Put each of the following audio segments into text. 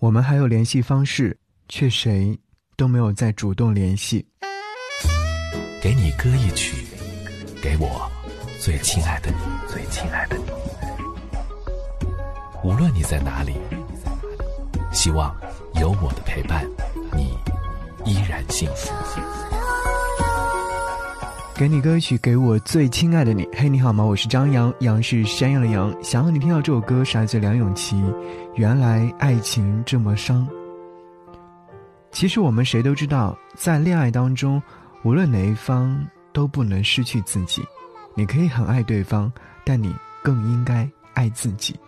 我们还有联系方式，却谁都没有再主动联系。给你歌一曲，给我最亲爱的你，最亲爱的你。无论你在哪里，希望有我的陪伴，你依然幸福。给你歌曲，给我最亲爱的你。嘿，你好吗？我是张扬，杨是山羊的羊。想让你听到这首歌，是来自梁咏琪。原来爱情这么伤。其实我们谁都知道，在恋爱当中，无论哪一方都不能失去自己。你可以很爱对方，但你更应该爱自己。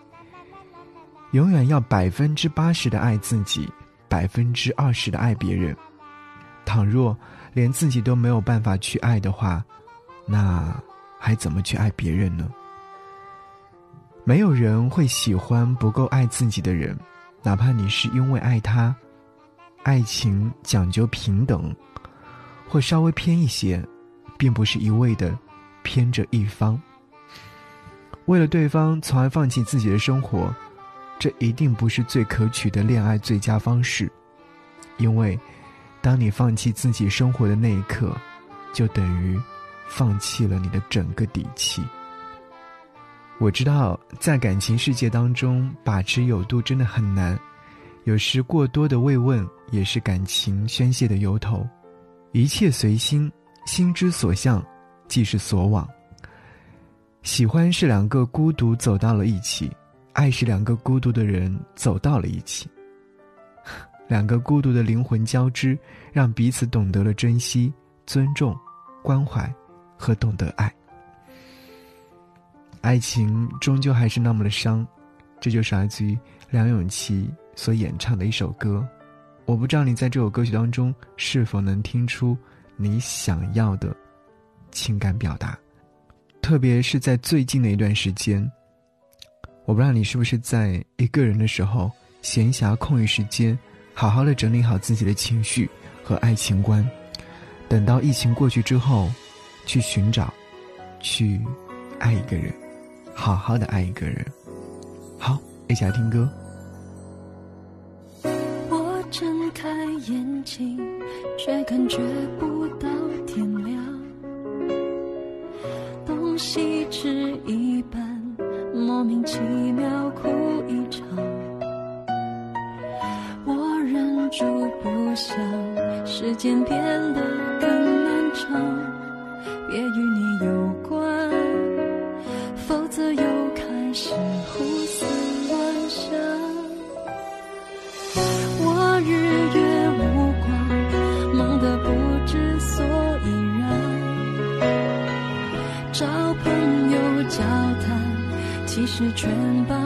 永远要百分之八十的爱自己，百分之二十的爱别人。倘若。连自己都没有办法去爱的话，那还怎么去爱别人呢？没有人会喜欢不够爱自己的人，哪怕你是因为爱他。爱情讲究平等，或稍微偏一些，并不是一味的偏着一方。为了对方，从而放弃自己的生活，这一定不是最可取的恋爱最佳方式，因为。当你放弃自己生活的那一刻，就等于放弃了你的整个底气。我知道，在感情世界当中，把持有度真的很难，有时过多的慰问也是感情宣泄的由头。一切随心，心之所向，即是所往。喜欢是两个孤独走到了一起，爱是两个孤独的人走到了一起。两个孤独的灵魂交织，让彼此懂得了珍惜、尊重、关怀和懂得爱。爱情终究还是那么的伤，这就是来自于梁咏琪所演唱的一首歌。我不知道你在这首歌曲当中是否能听出你想要的情感表达，特别是在最近的一段时间。我不知道你是不是在一个人的时候，闲暇空余时间。好好的整理好自己的情绪和爱情观，等到疫情过去之后，去寻找，去爱一个人，好好的爱一个人。好，一起来听歌。我睁开眼睛，却感觉不到天亮，东西吃一半，莫名其妙哭住不想，时间变得更漫长，别与你有关，否则又开始胡思乱想。我日月无光，忙得不知所以然，找朋友交谈，其实全帮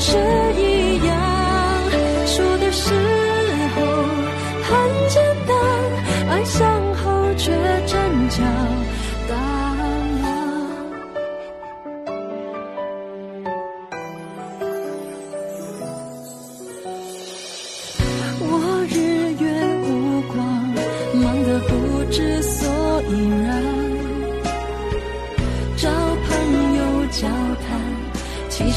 是一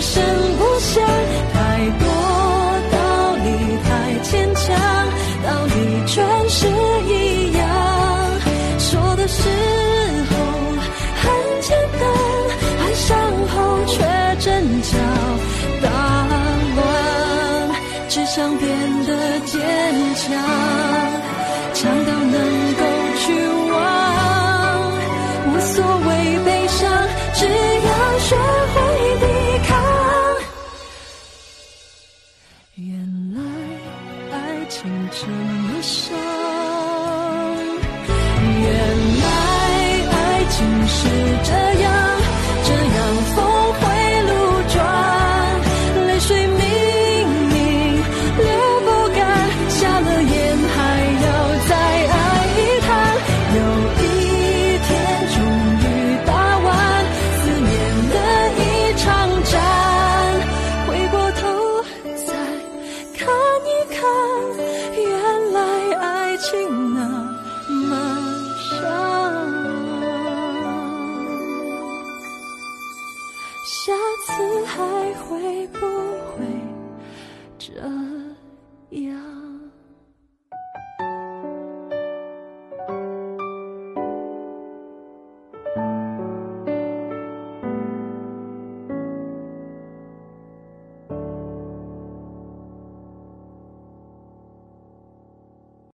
声伤。原来爱情是这样。下次还会不会这